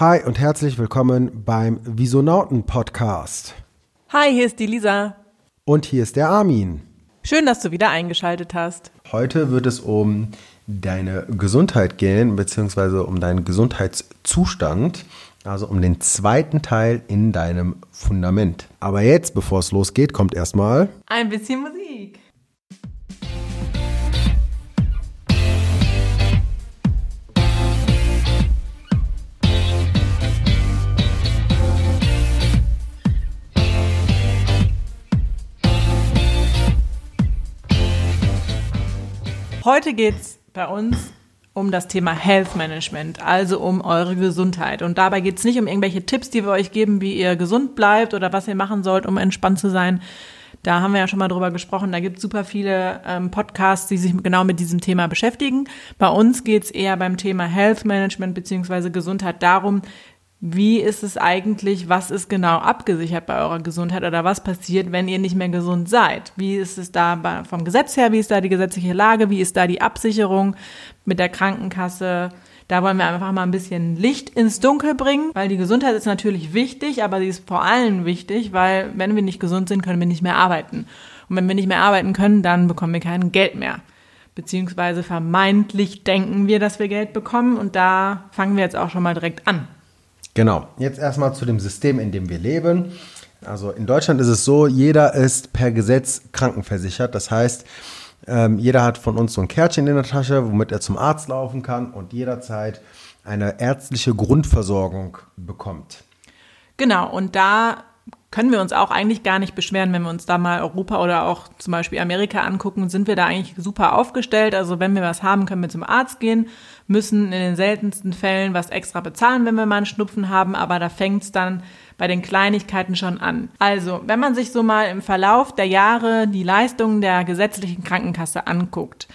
Hi und herzlich willkommen beim Visonauten Podcast. Hi, hier ist die Lisa. Und hier ist der Armin. Schön, dass du wieder eingeschaltet hast. Heute wird es um deine Gesundheit gehen, beziehungsweise um deinen Gesundheitszustand, also um den zweiten Teil in deinem Fundament. Aber jetzt, bevor es losgeht, kommt erstmal ein bisschen Musik. Heute geht es bei uns um das Thema Health Management, also um eure Gesundheit. Und dabei geht es nicht um irgendwelche Tipps, die wir euch geben, wie ihr gesund bleibt oder was ihr machen sollt, um entspannt zu sein. Da haben wir ja schon mal drüber gesprochen. Da gibt es super viele ähm, Podcasts, die sich genau mit diesem Thema beschäftigen. Bei uns geht es eher beim Thema Health Management beziehungsweise Gesundheit darum, wie ist es eigentlich, was ist genau abgesichert bei eurer Gesundheit oder was passiert, wenn ihr nicht mehr gesund seid? Wie ist es da vom Gesetz her, wie ist da die gesetzliche Lage, wie ist da die Absicherung mit der Krankenkasse? Da wollen wir einfach mal ein bisschen Licht ins Dunkel bringen, weil die Gesundheit ist natürlich wichtig, aber sie ist vor allem wichtig, weil wenn wir nicht gesund sind, können wir nicht mehr arbeiten. Und wenn wir nicht mehr arbeiten können, dann bekommen wir kein Geld mehr. Beziehungsweise vermeintlich denken wir, dass wir Geld bekommen und da fangen wir jetzt auch schon mal direkt an. Genau, jetzt erstmal zu dem System, in dem wir leben. Also in Deutschland ist es so, jeder ist per Gesetz krankenversichert. Das heißt, ähm, jeder hat von uns so ein Kärtchen in der Tasche, womit er zum Arzt laufen kann und jederzeit eine ärztliche Grundversorgung bekommt. Genau, und da können wir uns auch eigentlich gar nicht beschweren, wenn wir uns da mal Europa oder auch zum Beispiel Amerika angucken, sind wir da eigentlich super aufgestellt. Also wenn wir was haben, können wir zum Arzt gehen, müssen in den seltensten Fällen was extra bezahlen, wenn wir mal einen Schnupfen haben, aber da fängt es dann bei den Kleinigkeiten schon an. Also, wenn man sich so mal im Verlauf der Jahre die Leistungen der gesetzlichen Krankenkasse anguckt,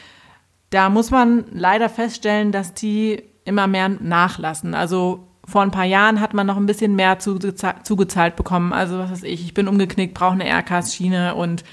da muss man leider feststellen, dass die immer mehr nachlassen. Also vor ein paar Jahren hat man noch ein bisschen mehr zugezahlt bekommen. Also was weiß ich, ich bin umgeknickt, brauche eine Aircast-Schiene und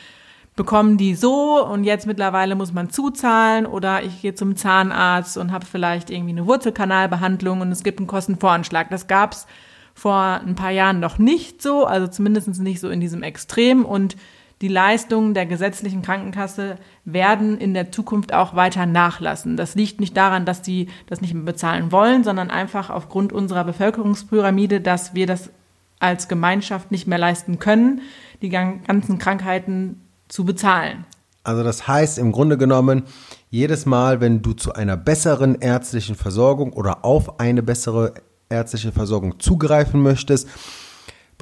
bekommen die so und jetzt mittlerweile muss man zuzahlen oder ich gehe zum Zahnarzt und habe vielleicht irgendwie eine Wurzelkanalbehandlung und es gibt einen Kostenvoranschlag. Das gab's vor ein paar Jahren noch nicht so, also zumindest nicht so in diesem Extrem und die Leistungen der gesetzlichen Krankenkasse werden in der Zukunft auch weiter nachlassen. Das liegt nicht daran, dass die das nicht mehr bezahlen wollen, sondern einfach aufgrund unserer Bevölkerungspyramide, dass wir das als Gemeinschaft nicht mehr leisten können, die ganzen Krankheiten zu bezahlen. Also das heißt im Grunde genommen, jedes Mal, wenn du zu einer besseren ärztlichen Versorgung oder auf eine bessere ärztliche Versorgung zugreifen möchtest,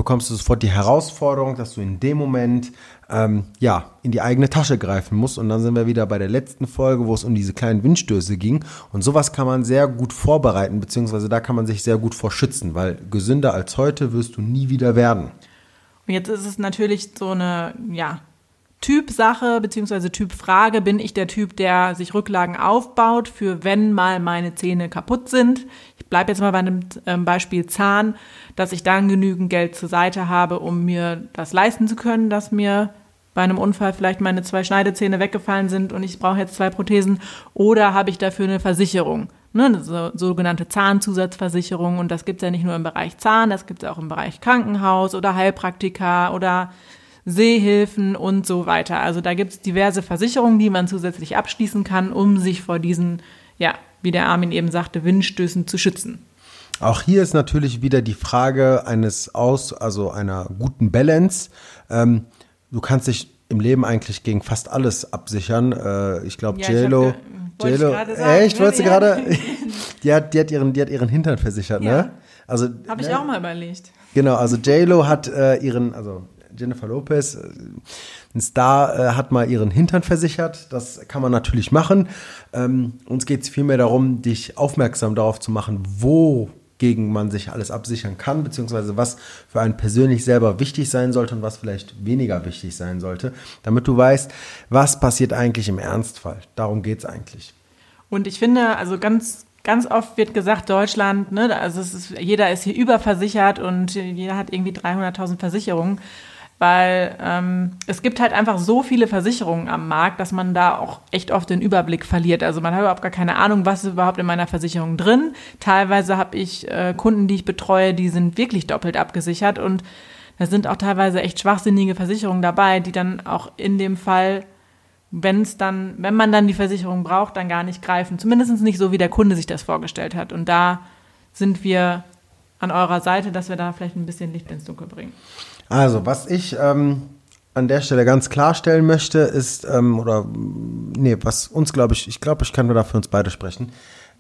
bekommst du sofort die Herausforderung, dass du in dem Moment ähm, ja in die eigene Tasche greifen musst. Und dann sind wir wieder bei der letzten Folge, wo es um diese kleinen Windstöße ging. Und sowas kann man sehr gut vorbereiten, beziehungsweise da kann man sich sehr gut vor schützen, weil gesünder als heute wirst du nie wieder werden. Und jetzt ist es natürlich so eine, ja, Typsache beziehungsweise Typfrage. Bin ich der Typ, der sich Rücklagen aufbaut für wenn mal meine Zähne kaputt sind? Bleibe jetzt mal bei einem ähm, Beispiel Zahn, dass ich dann genügend Geld zur Seite habe, um mir das leisten zu können, dass mir bei einem Unfall vielleicht meine zwei Schneidezähne weggefallen sind und ich brauche jetzt zwei Prothesen. Oder habe ich dafür eine Versicherung? Ne, eine so, sogenannte Zahnzusatzversicherung. Und das gibt es ja nicht nur im Bereich Zahn, das gibt es auch im Bereich Krankenhaus oder Heilpraktika oder Sehhilfen und so weiter. Also da gibt es diverse Versicherungen, die man zusätzlich abschließen kann, um sich vor diesen, ja, wie der Armin eben sagte, Windstößen zu schützen. Auch hier ist natürlich wieder die Frage eines Aus, also einer guten Balance. Ähm, du kannst dich im Leben eigentlich gegen fast alles absichern. Äh, ich glaube, ja, JLo. JLo, echt, ne? wolltest du gerade? die hat, die hat ihren, die hat ihren Hintern versichert, ja. ne? Also habe ich ne? auch mal überlegt. Genau, also JLo hat äh, ihren, also Jennifer Lopez, äh, ein Star, äh, hat mal ihren Hintern versichert. Das kann man natürlich machen. Ähm, uns geht es vielmehr darum, dich aufmerksam darauf zu machen, wogegen man sich alles absichern kann, beziehungsweise was für einen persönlich selber wichtig sein sollte und was vielleicht weniger wichtig sein sollte, damit du weißt, was passiert eigentlich im Ernstfall. Darum geht es eigentlich. Und ich finde, also ganz Ganz oft wird gesagt, Deutschland, ne, also ist, jeder ist hier überversichert und jeder hat irgendwie 300.000 Versicherungen. Weil ähm, es gibt halt einfach so viele Versicherungen am Markt, dass man da auch echt oft den Überblick verliert. Also man hat überhaupt gar keine Ahnung, was ist überhaupt in meiner Versicherung drin. Teilweise habe ich äh, Kunden, die ich betreue, die sind wirklich doppelt abgesichert und da sind auch teilweise echt schwachsinnige Versicherungen dabei, die dann auch in dem Fall, wenn es dann, wenn man dann die Versicherung braucht, dann gar nicht greifen. Zumindest nicht so, wie der Kunde sich das vorgestellt hat. Und da sind wir an eurer Seite, dass wir da vielleicht ein bisschen Licht ins Dunkel bringen. Also, was ich ähm, an der Stelle ganz klarstellen möchte, ist, ähm, oder nee, was uns, glaube ich, ich glaube, ich kann nur da für uns beide sprechen.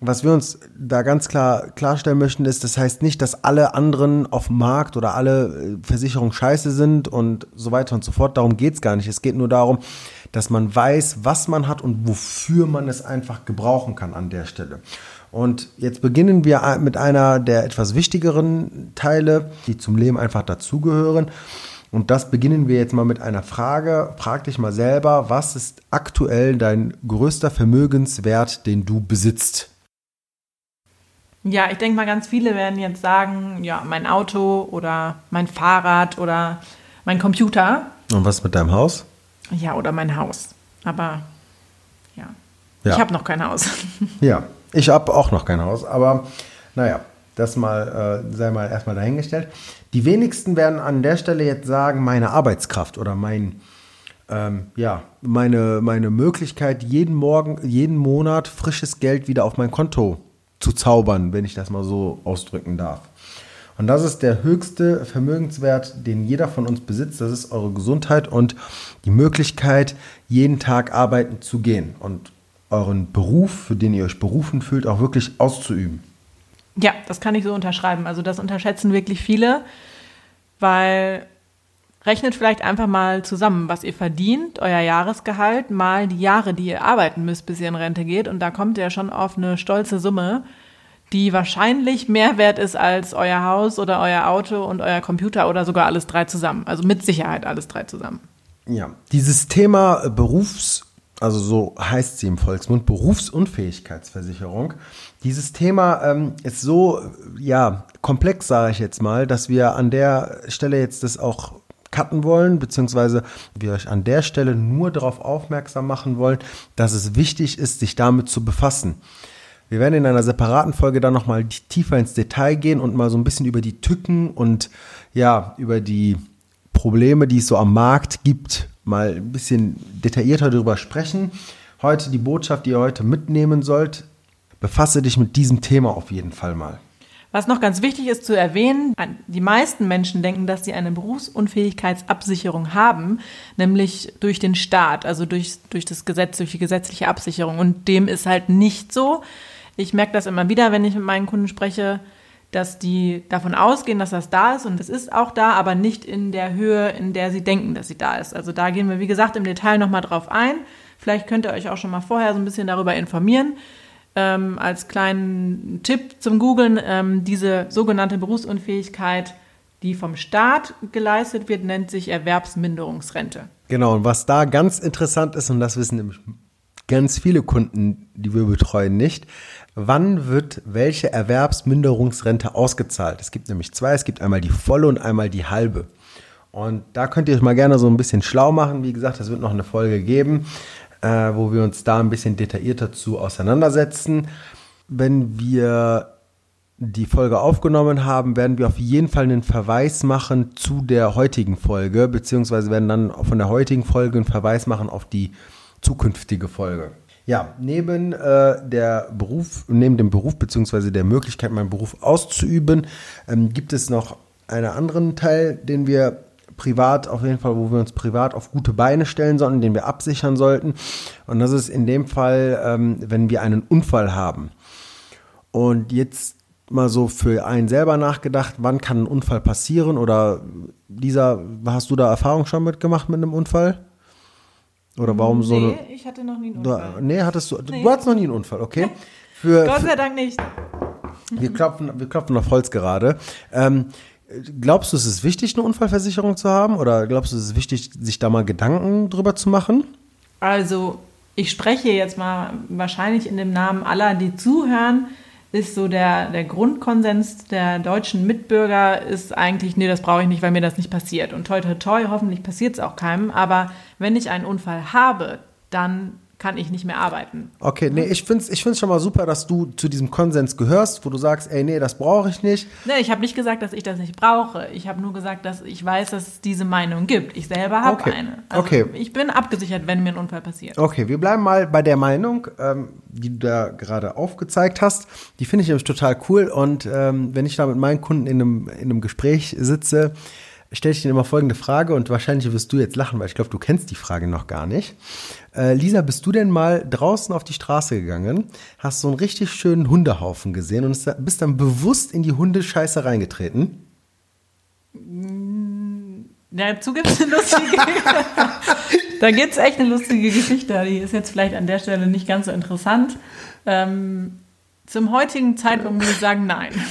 Was wir uns da ganz klar klarstellen möchten, ist, das heißt nicht, dass alle anderen auf dem Markt oder alle äh, Versicherungen scheiße sind und so weiter und so fort. Darum geht's gar nicht. Es geht nur darum, dass man weiß, was man hat und wofür man es einfach gebrauchen kann an der Stelle. Und jetzt beginnen wir mit einer der etwas wichtigeren Teile, die zum Leben einfach dazugehören. Und das beginnen wir jetzt mal mit einer Frage. Frag dich mal selber, was ist aktuell dein größter Vermögenswert, den du besitzt? Ja, ich denke mal, ganz viele werden jetzt sagen, ja, mein Auto oder mein Fahrrad oder mein Computer. Und was mit deinem Haus? Ja, oder mein Haus. Aber ja, ja. ich habe noch kein Haus. Ja, ich habe auch noch kein Haus, aber naja, das mal äh, sei mal erstmal dahingestellt. Die wenigsten werden an der Stelle jetzt sagen, meine Arbeitskraft oder mein ähm, ja, meine, meine Möglichkeit, jeden Morgen, jeden Monat frisches Geld wieder auf mein Konto zu zaubern, wenn ich das mal so ausdrücken darf. Und das ist der höchste Vermögenswert, den jeder von uns besitzt. Das ist eure Gesundheit und die Möglichkeit, jeden Tag arbeiten zu gehen. Und euren Beruf, für den ihr euch berufen fühlt, auch wirklich auszuüben. Ja, das kann ich so unterschreiben. Also das unterschätzen wirklich viele, weil rechnet vielleicht einfach mal zusammen, was ihr verdient, euer Jahresgehalt, mal die Jahre, die ihr arbeiten müsst, bis ihr in Rente geht. Und da kommt ihr schon auf eine stolze Summe, die wahrscheinlich mehr wert ist als euer Haus oder euer Auto und euer Computer oder sogar alles drei zusammen. Also mit Sicherheit alles drei zusammen. Ja, dieses Thema Berufs- also so heißt sie im Volksmund, Berufsunfähigkeitsversicherung. Dieses Thema ähm, ist so, ja, komplex, sage ich jetzt mal, dass wir an der Stelle jetzt das auch cutten wollen, beziehungsweise wir euch an der Stelle nur darauf aufmerksam machen wollen, dass es wichtig ist, sich damit zu befassen. Wir werden in einer separaten Folge dann nochmal tiefer ins Detail gehen und mal so ein bisschen über die Tücken und ja, über die Probleme, die es so am Markt gibt, mal ein bisschen detaillierter darüber sprechen. Heute die Botschaft, die ihr heute mitnehmen sollt, befasse dich mit diesem Thema auf jeden Fall mal. Was noch ganz wichtig ist zu erwähnen, die meisten Menschen denken, dass sie eine Berufsunfähigkeitsabsicherung haben, nämlich durch den Staat, also durch, durch das Gesetz, durch die gesetzliche Absicherung. Und dem ist halt nicht so. Ich merke das immer wieder, wenn ich mit meinen Kunden spreche, dass die davon ausgehen, dass das da ist und es ist auch da, aber nicht in der Höhe, in der sie denken, dass sie da ist. Also da gehen wir, wie gesagt, im Detail nochmal drauf ein. Vielleicht könnt ihr euch auch schon mal vorher so ein bisschen darüber informieren. Ähm, als kleinen Tipp zum Googlen, ähm, diese sogenannte Berufsunfähigkeit, die vom Staat geleistet wird, nennt sich Erwerbsminderungsrente. Genau, und was da ganz interessant ist, und das wissen nämlich ganz viele Kunden, die wir betreuen, nicht, wann wird welche Erwerbsminderungsrente ausgezahlt. Es gibt nämlich zwei, es gibt einmal die volle und einmal die halbe. Und da könnt ihr euch mal gerne so ein bisschen schlau machen. Wie gesagt, es wird noch eine Folge geben, äh, wo wir uns da ein bisschen detaillierter zu auseinandersetzen. Wenn wir die Folge aufgenommen haben, werden wir auf jeden Fall einen Verweis machen zu der heutigen Folge, beziehungsweise werden dann von der heutigen Folge einen Verweis machen auf die zukünftige Folge. Ja, neben äh, der Beruf, neben dem Beruf bzw. der Möglichkeit, meinen Beruf auszuüben, ähm, gibt es noch einen anderen Teil, den wir privat auf jeden Fall, wo wir uns privat auf gute Beine stellen sollten, den wir absichern sollten. Und das ist in dem Fall, ähm, wenn wir einen Unfall haben. Und jetzt mal so für einen selber nachgedacht, wann kann ein Unfall passieren? Oder dieser, hast du da Erfahrung schon mitgemacht mit einem Unfall? Oder warum nee, so eine. Nee, ich hatte noch nie einen Unfall. Du, nee, hattest du. Nee. Du hattest noch nie einen Unfall, okay? Für, Gott sei Dank nicht. Wir klopfen, wir klopfen auf Holz gerade. Ähm, glaubst du, es ist wichtig, eine Unfallversicherung zu haben? Oder glaubst du, es ist wichtig, sich da mal Gedanken drüber zu machen? Also, ich spreche jetzt mal wahrscheinlich in dem Namen aller, die zuhören. Ist so der, der Grundkonsens der deutschen Mitbürger ist eigentlich, nee, das brauche ich nicht, weil mir das nicht passiert. Und toi, toi, toi, hoffentlich passiert es auch keinem. Aber wenn ich einen Unfall habe, dann kann ich nicht mehr arbeiten. Okay, nee, ich finde es ich find's schon mal super, dass du zu diesem Konsens gehörst, wo du sagst, ey, nee, das brauche ich nicht. Nee, ich habe nicht gesagt, dass ich das nicht brauche. Ich habe nur gesagt, dass ich weiß, dass es diese Meinung gibt. Ich selber habe Okay. eine. Also Okay. Ich bin abgesichert, wenn mir ein Unfall passiert. Okay, wir bleiben mal bei der Meinung, ähm, die du da gerade aufgezeigt hast. Die finde ich nämlich total cool. Und ähm, wenn ich da mit meinen Kunden in einem, in einem Gespräch sitze, stelle ich denen immer folgende Frage und wahrscheinlich wirst du jetzt lachen, weil ich glaube, du kennst die Frage noch gar nicht. Äh, Lisa, bist du denn mal draußen auf die Straße gegangen, hast so einen richtig schönen Hundehaufen gesehen und ist- bist dann bewusst in die Hundescheiße reingetreten? Dazu gibt es eine lustige. da gibt es echt eine lustige Geschichte. Die ist jetzt vielleicht an der Stelle nicht ganz so interessant. Ähm, zum heutigen Zeitpunkt muss ich sagen, nein.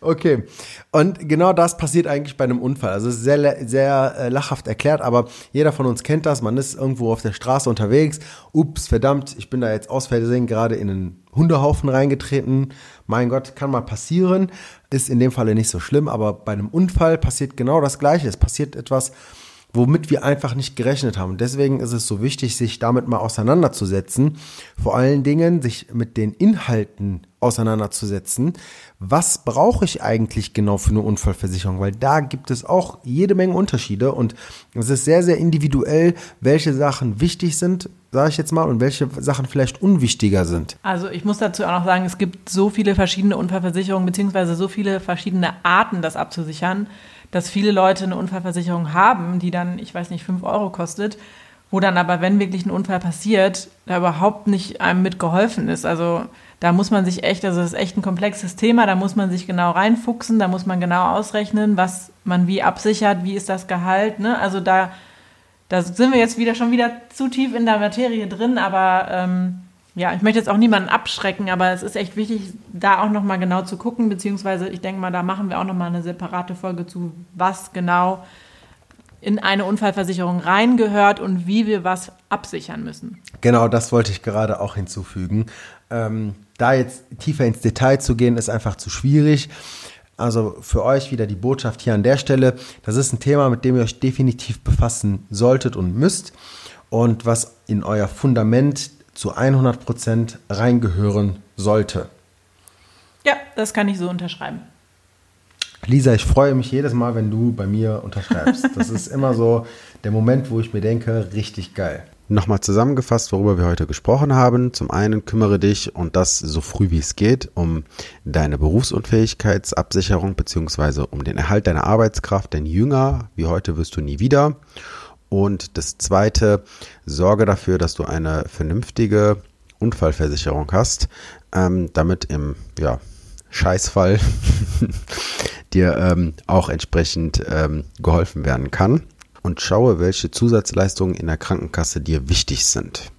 Okay. Und genau das passiert eigentlich bei einem Unfall. Also es ist sehr, sehr äh, lachhaft erklärt, aber jeder von uns kennt das. Man ist irgendwo auf der Straße unterwegs. Ups, verdammt, ich bin da jetzt aus Versehen gerade in einen Hundehaufen reingetreten. Mein Gott, kann mal passieren. Ist in dem Falle nicht so schlimm, aber bei einem Unfall passiert genau das Gleiche. Es passiert etwas, womit wir einfach nicht gerechnet haben. Und deswegen ist es so wichtig, sich damit mal auseinanderzusetzen. Vor allen Dingen sich mit den Inhalten auseinanderzusetzen. Was brauche ich eigentlich genau für eine Unfallversicherung? Weil da gibt es auch jede Menge Unterschiede und es ist sehr, sehr individuell, welche Sachen wichtig sind, sage ich jetzt mal, und welche Sachen vielleicht unwichtiger sind. Also ich muss dazu auch noch sagen, es gibt so viele verschiedene Unfallversicherungen, beziehungsweise so viele verschiedene Arten, das abzusichern, dass viele Leute eine Unfallversicherung haben, die dann, ich weiß nicht, 5 Euro kostet, wo dann aber, wenn wirklich ein Unfall passiert, da überhaupt nicht einem mitgeholfen ist. Also da muss man sich echt, also das ist echt ein komplexes Thema, da muss man sich genau reinfuchsen, da muss man genau ausrechnen, was man wie absichert, wie ist das Gehalt. Ne? Also da, da sind wir jetzt wieder schon wieder zu tief in der Materie drin, aber ähm, ja, ich möchte jetzt auch niemanden abschrecken, aber es ist echt wichtig, da auch nochmal genau zu gucken, beziehungsweise ich denke mal, da machen wir auch nochmal eine separate Folge zu, was genau in eine Unfallversicherung reingehört und wie wir was absichern müssen. Genau, das wollte ich gerade auch hinzufügen. Ähm, da jetzt tiefer ins Detail zu gehen, ist einfach zu schwierig. Also für euch wieder die Botschaft hier an der Stelle. Das ist ein Thema, mit dem ihr euch definitiv befassen solltet und müsst und was in euer Fundament zu 100 Prozent reingehören sollte. Ja, das kann ich so unterschreiben. Lisa, ich freue mich jedes Mal, wenn du bei mir unterschreibst. Das ist immer so der Moment, wo ich mir denke, richtig geil. Nochmal zusammengefasst, worüber wir heute gesprochen haben. Zum einen kümmere dich und das so früh wie es geht um deine Berufsunfähigkeitsabsicherung beziehungsweise um den Erhalt deiner Arbeitskraft, denn jünger wie heute wirst du nie wieder. Und das zweite, sorge dafür, dass du eine vernünftige Unfallversicherung hast, ähm, damit im ja, Scheißfall dir ähm, auch entsprechend ähm, geholfen werden kann. Und schaue, welche Zusatzleistungen in der Krankenkasse dir wichtig sind.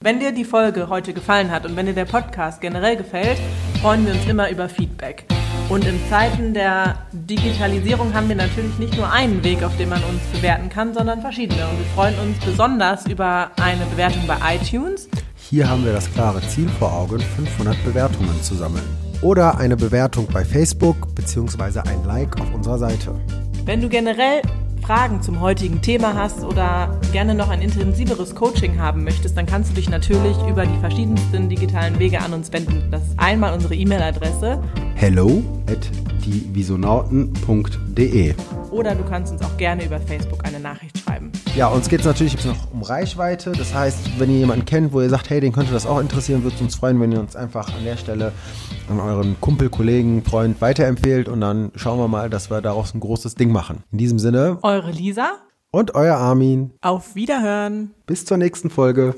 Wenn dir die Folge heute gefallen hat und wenn dir der Podcast generell gefällt, freuen wir uns immer über Feedback. Und in Zeiten der Digitalisierung haben wir natürlich nicht nur einen Weg, auf dem man uns bewerten kann, sondern verschiedene. Und wir freuen uns besonders über eine Bewertung bei iTunes. Hier haben wir das klare Ziel vor Augen, 500 Bewertungen zu sammeln. Oder eine Bewertung bei Facebook bzw. ein Like auf unserer Seite. Wenn du generell Fragen zum heutigen Thema hast oder gerne noch ein intensiveres Coaching haben möchtest, dann kannst du dich natürlich über die verschiedensten digitalen Wege an uns wenden. Das ist einmal unsere E-Mail-Adresse hello at dievisonauten.de oder du kannst uns auch gerne über Facebook eine Nachricht schreiben. Ja, uns geht es natürlich jetzt noch um Reichweite. Das heißt, wenn ihr jemanden kennt, wo ihr sagt, hey, den könnte das auch interessieren, würde es uns freuen, wenn ihr uns einfach an der Stelle an euren Kumpel, Kollegen, Freund weiterempfehlt und dann schauen wir mal, dass wir daraus ein großes Ding machen. In diesem Sinne Eure Lisa, und euer Armin. auf Wiederhören! Bis zur nächsten Folge.